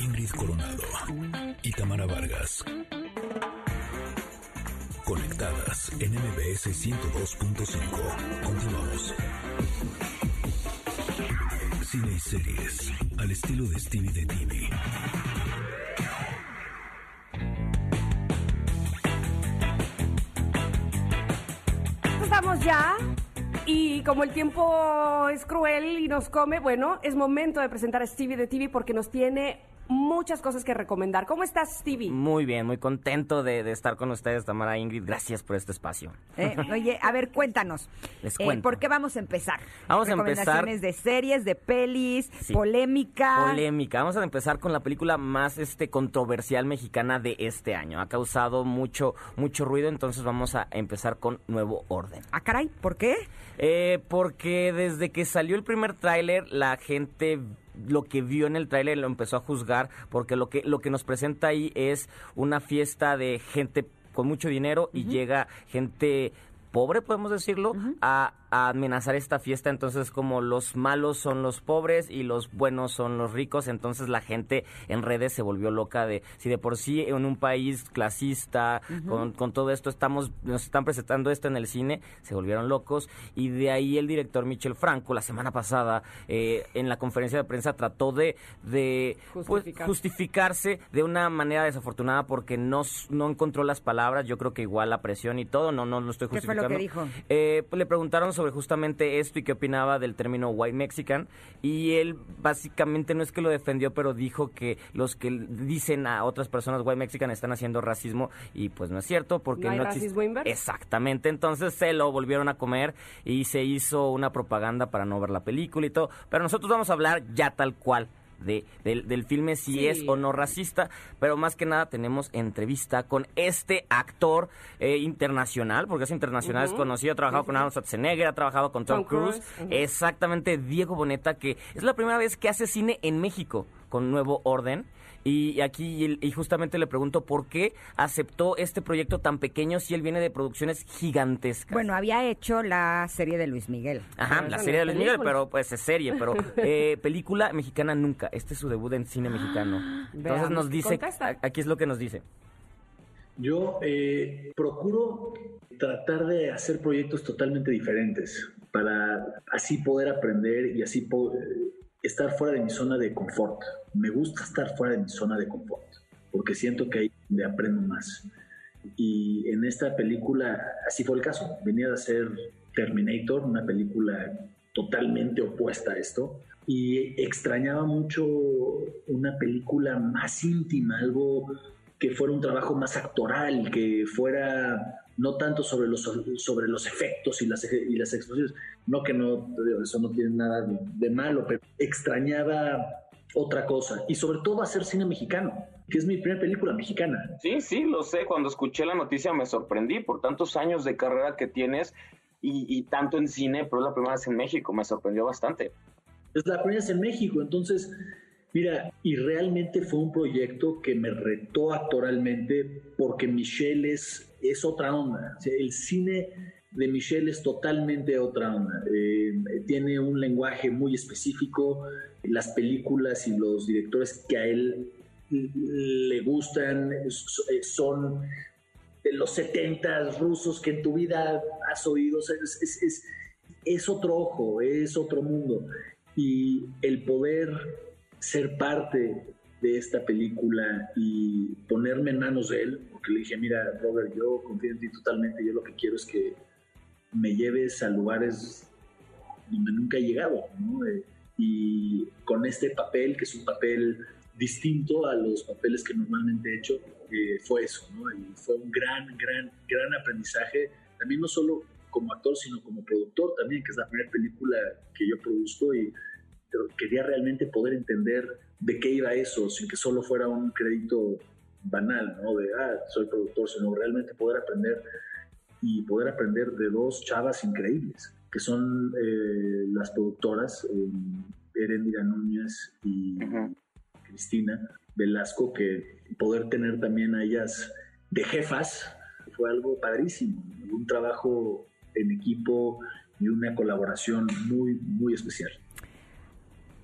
Ingrid Coronado y Tamara Vargas. Conectadas en MBS 102.5. Continuamos. Cine y series al estilo de Stevie de TV. Estamos ya y como el tiempo es cruel y nos come, bueno, es momento de presentar a Stevie de TV porque nos tiene muchas cosas que recomendar. ¿Cómo estás, Stevie? Muy bien, muy contento de, de estar con ustedes, Tamara Ingrid. Gracias por este espacio. Eh, oye, a ver, cuéntanos. Les Eh, cuento. ¿Por qué vamos a empezar? Vamos a empezar- Recomendaciones de series, de pelis, Sí. polémica. Polémica. Vamos a empezar con la película más este controversial mexicana de este año. Ha causado mucho mucho ruido, entonces vamos a empezar con Nuevo Orden. Ah, caray, ¿por qué? Eh, porque desde que salió el primer tráiler, la gente lo que vio en el tráiler lo empezó a juzgar, porque lo que, lo que nos presenta ahí es una fiesta de gente con mucho dinero y llega gente pobre, podemos decirlo, a, a amenazar esta fiesta. Entonces, como los malos son los pobres y los buenos son los ricos, entonces la gente en redes se volvió loca de si de por sí en un país clasista, con, con todo esto estamos, nos están presentando esto en el cine, se volvieron locos. Y de ahí el director Michel Franco, la semana pasada, eh, en la conferencia de prensa, trató de, de pues, Justificar. justificarse de una manera desafortunada porque no, no encontró las palabras. Yo creo que igual la presión y todo, no, no lo estoy ¿Qué fue lo justificando. que dijo? Eh, pues le preguntaron sobre justamente esto y qué opinaba del término white mexican. Y él básicamente no es que lo defendió pero dijo que los que dicen a otras personas white mexican están haciendo racismo y pues no es cierto porque ¿No hay existe- racismo inverso? exactamente. Entonces se lo volvieron a comer y se hizo una propaganda para no ver la película y todo. Pero nosotros vamos a hablar ya tal cual de, del, del filme si Sí. es o no racista, pero más que nada tenemos entrevista con este actor eh, internacional, porque es internacional, es conocido, ha trabajado con Arnold Schwarzenegger, ha trabajado con Tom, Tom Cruise, exactamente Diego Boneta, que es la primera vez que hace cine en México con Nuevo Orden. Y aquí y justamente le pregunto por qué aceptó este proyecto tan pequeño si él viene de producciones gigantescas. Bueno, había hecho la serie de Luis Miguel. Ajá, la serie de Luis Miguel, pero pues es serie, pero eh, película mexicana nunca. Este es su debut en cine mexicano. Entonces Veamos, nos dice, aquí es lo que nos dice. Yo eh, procuro tratar de hacer proyectos totalmente diferentes para así poder aprender y así po- estar fuera de mi zona de confort. Me gusta estar fuera de mi zona de confort porque siento que ahí donde aprendo más. Y en esta película así fue el caso. Venía de hacer Terminator, una película totalmente opuesta a esto. Y extrañaba mucho una película más íntima, algo que fuera un trabajo más actoral, que fuera no tanto sobre los, sobre los efectos y las, y las explosiones. No que no, eso no tiene nada de, de malo, pero extrañaba otra cosa. Y sobre todo hacer cine mexicano, que es mi primera película mexicana. Sí, sí, lo sé. Cuando escuché la noticia me sorprendí por tantos años de carrera que tienes y, y tanto en cine, pero es la primera vez en México. Me sorprendió bastante. Es la primera vez en México, entonces, mira, y realmente fue un proyecto que me retó actoralmente porque Michelle es, es otra onda. El cine de Michelle es totalmente otra onda. Eh, tiene un lenguaje muy específico. Las películas y los directores que a él le gustan eh, son de los 70 rusos que en tu vida has oído. Es, es- es- es otro ojo, es otro mundo. Y el poder ser parte de esta película y ponerme en manos de él, porque le dije, mira, Robert, yo confío en ti totalmente, yo lo que quiero es que me lleves a lugares donde nunca he llegado, ¿no? Eh, y con este papel, que es un papel distinto a los papeles que normalmente he hecho, eh, fue eso, ¿no? Y fue un gran, gran, gran aprendizaje, también no solo como actor, sino como productor también, que es la primera película que yo produzco y pero quería realmente poder entender de qué iba eso, sin que solo fuera un crédito banal, ¿no? De, ah, soy productor, sino realmente poder aprender y poder aprender de dos chavas increíbles, que son eh, las productoras, eh, Erendira Núñez y. Cristina Velasco, que poder tener también a ellas de jefas fue algo padrísimo, un trabajo en equipo y una colaboración muy, muy especial.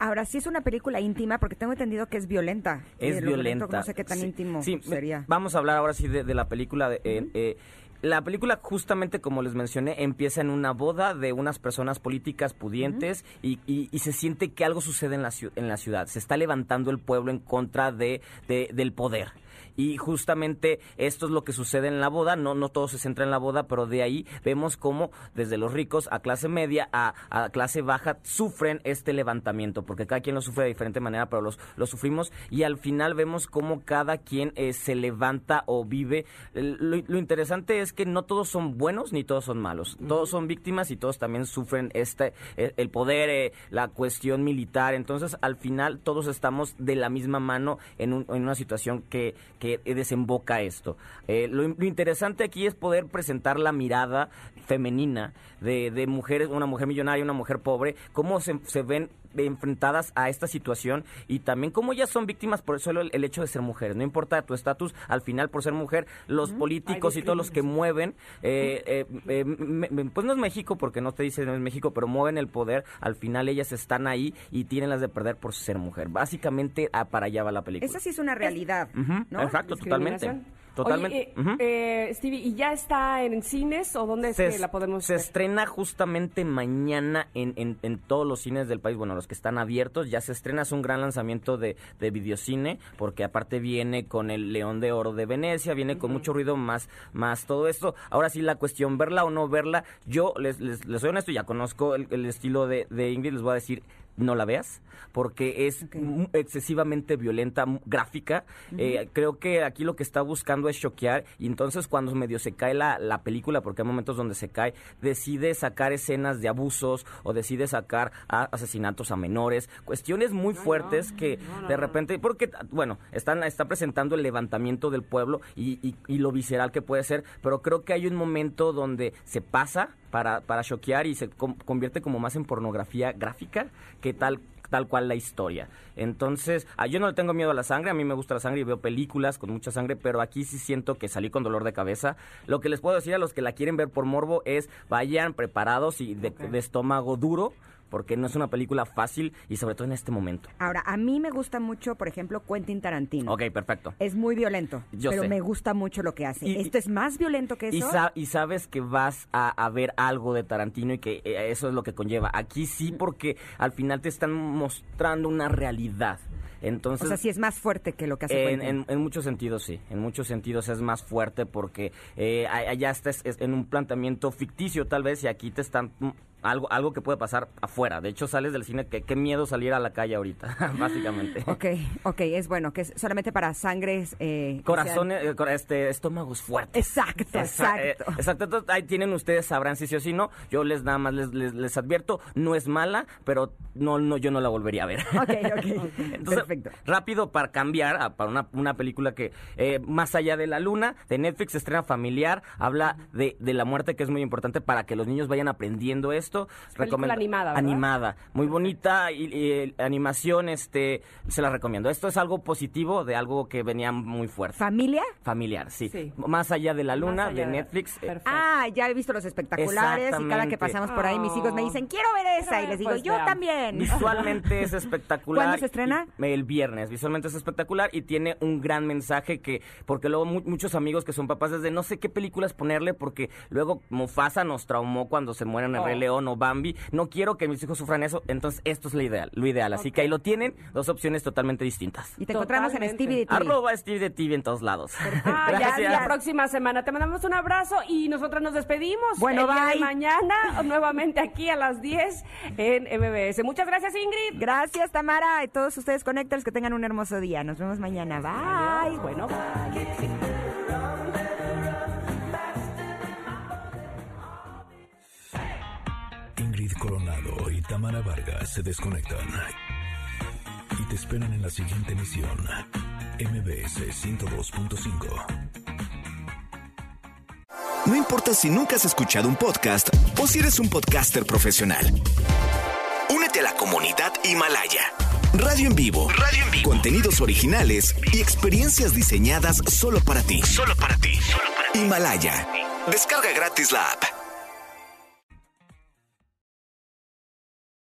Ahora, sí es una película íntima porque tengo entendido que es violenta. Es Eh, violento, violenta. No sé qué tan Sí, íntimo sí, sería. Vamos a hablar ahora sí de, de la película. de- eh, eh, la película, justamente como les mencioné, empieza en una boda de unas personas políticas pudientes y, y- y se siente que algo sucede en la, en la ciudad. Se está levantando el pueblo en contra de, de- del poder. Y justamente esto es lo que sucede en la boda, no, no todo se centra en la boda, pero de ahí vemos cómo desde los ricos a clase media a, a clase baja sufren este levantamiento, porque cada quien lo sufre de diferente manera, pero los, lo sufrimos y al final vemos cómo cada quien eh, se levanta o vive. Lo, lo interesante es que no todos son buenos ni todos son malos, todos son víctimas y todos también sufren este eh, el poder, eh, la cuestión militar, entonces al final todos estamos de la misma mano en, un- en una situación que, que desemboca esto. Eh, lo, lo interesante aquí es poder presentar la mirada femenina de, de mujeres, una mujer millonaria, una mujer pobre, cómo se, se ven enfrentadas a esta situación y también cómo ellas son víctimas por solo el, el hecho de ser mujeres. No importa tu estatus, al final por ser mujer, los políticos y todos los que mueven, eh, eh, eh, me- me- pues no es México porque no te dice no es México, pero mueven el poder, al final ellas están ahí y tienen las de perder por ser mujer. Básicamente ah, para allá va la película. Esa sí es una realidad, ¿no? Exacto, totalmente. Totalmente. Oye, eh, eh, Stevie, ¿y ya está en cines o dónde es se, que la podemos se ver? estrena justamente mañana en, en, en todos los cines del país, bueno, los que están abiertos, ya se estrena, es un gran lanzamiento de, de videocine, porque aparte viene con el León de Oro de Venecia, viene con mucho ruido más, más todo esto. Ahora sí, la cuestión, verla o no verla, yo les, les, les soy honesto, ya conozco el, el estilo de, de Ingrid, les voy a decir, no la veas, porque es excesivamente violenta, gráfica. Eh, creo que aquí lo que está buscando es choquear y entonces cuando medio se cae la, la película, porque hay momentos donde se cae, decide sacar escenas de abusos o decide sacar a- asesinatos a menores, cuestiones muy fuertes que de repente, porque, bueno, están, está presentando el levantamiento del pueblo y, y- y lo visceral que puede ser, pero creo que hay un momento donde se pasa para, para choquear y se convierte como más en pornografía gráfica que tal tal cual la historia. Entonces, ah, yo no le tengo miedo a la sangre, a mí me gusta la sangre y veo películas con mucha sangre, pero aquí sí siento que salí con dolor de cabeza. Lo que les puedo decir a los que la quieren ver por morbo es vayan preparados y de, de estómago duro, porque no es una película fácil y sobre todo en este momento. Ahora, a mí me gusta mucho, por ejemplo, Quentin Tarantino. Ok, perfecto. Es muy violento, Yo pero sé. me gusta mucho lo que hace. Y- ¿Esto es más violento que Y, eso? sa- y sabes que vas a, a ver algo de Tarantino y que eh, eso es lo que conlleva. Aquí sí, porque al final te están mostrando una realidad. Entonces, o sea, sí es más fuerte que lo que hace en, en- en muchos sentidos sí, en muchos sentidos es más fuerte porque eh, allá estás es- en un planteamiento ficticio tal vez y aquí te están mm, algo algo que puede pasar afuera. De hecho sales del cine que qué miedo salir a la calle ahorita, básicamente. Ok, ok, es bueno, que es solamente para sangres... Eh, Corazones, eh, cora- este, estómagos fuertes. Exacto, Esa- eh, exacto. exacto. Ahí tienen ustedes, sabrán si sí o si no. Yo les nada más les, les, les advierto, no es mala, pero no, no, yo no la volvería a ver. sean- Ok, ok, Entonces, perfecto. rápido para cambiar a- para una, una película que, eh, más allá de la luna, de Netflix, estrena familiar, habla de, de la muerte, que es muy importante para que los niños vayan aprendiendo esto. Película Recomen- animada, ¿verdad? Animada, muy bonita y, y, eh, animación, este, se la recomiendo. Esto es algo positivo de algo que venía muy fuerte. ¿Familia? Familiar, sí. Sí. Más allá de la luna, de Netflix. eh, Perfecto. Ah, ya he visto los espectaculares y cada que pasamos por ahí mis hijos me dicen, quiero ver esa. Y les digo, pues yo veamos. también. Visualmente es espectacular. ¿Cuándo se estrena? Y- el viernes. Visualmente es espectacular y tiene un gran mensaje que, porque luego mu- muchos amigos que son papás desde no sé qué películas ponerle porque luego Mufasa nos traumó cuando se mueren el Oh. Rey León o Bambi. No quiero que mis hijos sufran eso, entonces esto es lo ideal. Lo ideal. Así que ahí lo tienen, dos opciones totalmente distintas. Y te encontramos en. Stevie de TV. Arroba Steve de TV en todos lados. Ah, ya, Gracias. la próxima semana. Te mandamos un abrazo y nosotros nos despedimos. Bueno, El día de bye. mañana, nuevamente aquí a las 10 en MBS. Muchas gracias, Ingrid. Gracias, Tamara. Y todos ustedes conectores que tengan un hermoso día. Nos vemos mañana. Bye. Bueno, Ingrid Tamara Vargas se desconectan y te esperan en la siguiente emisión. MBS 102.5. No importa si nunca has escuchado un podcast o si eres un podcaster profesional. Únete a la comunidad Himalaya. Radio en vivo. Radio en vivo. Contenidos originales y experiencias diseñadas solo para ti. Solo para ti. Himalaya. Descarga gratis la app.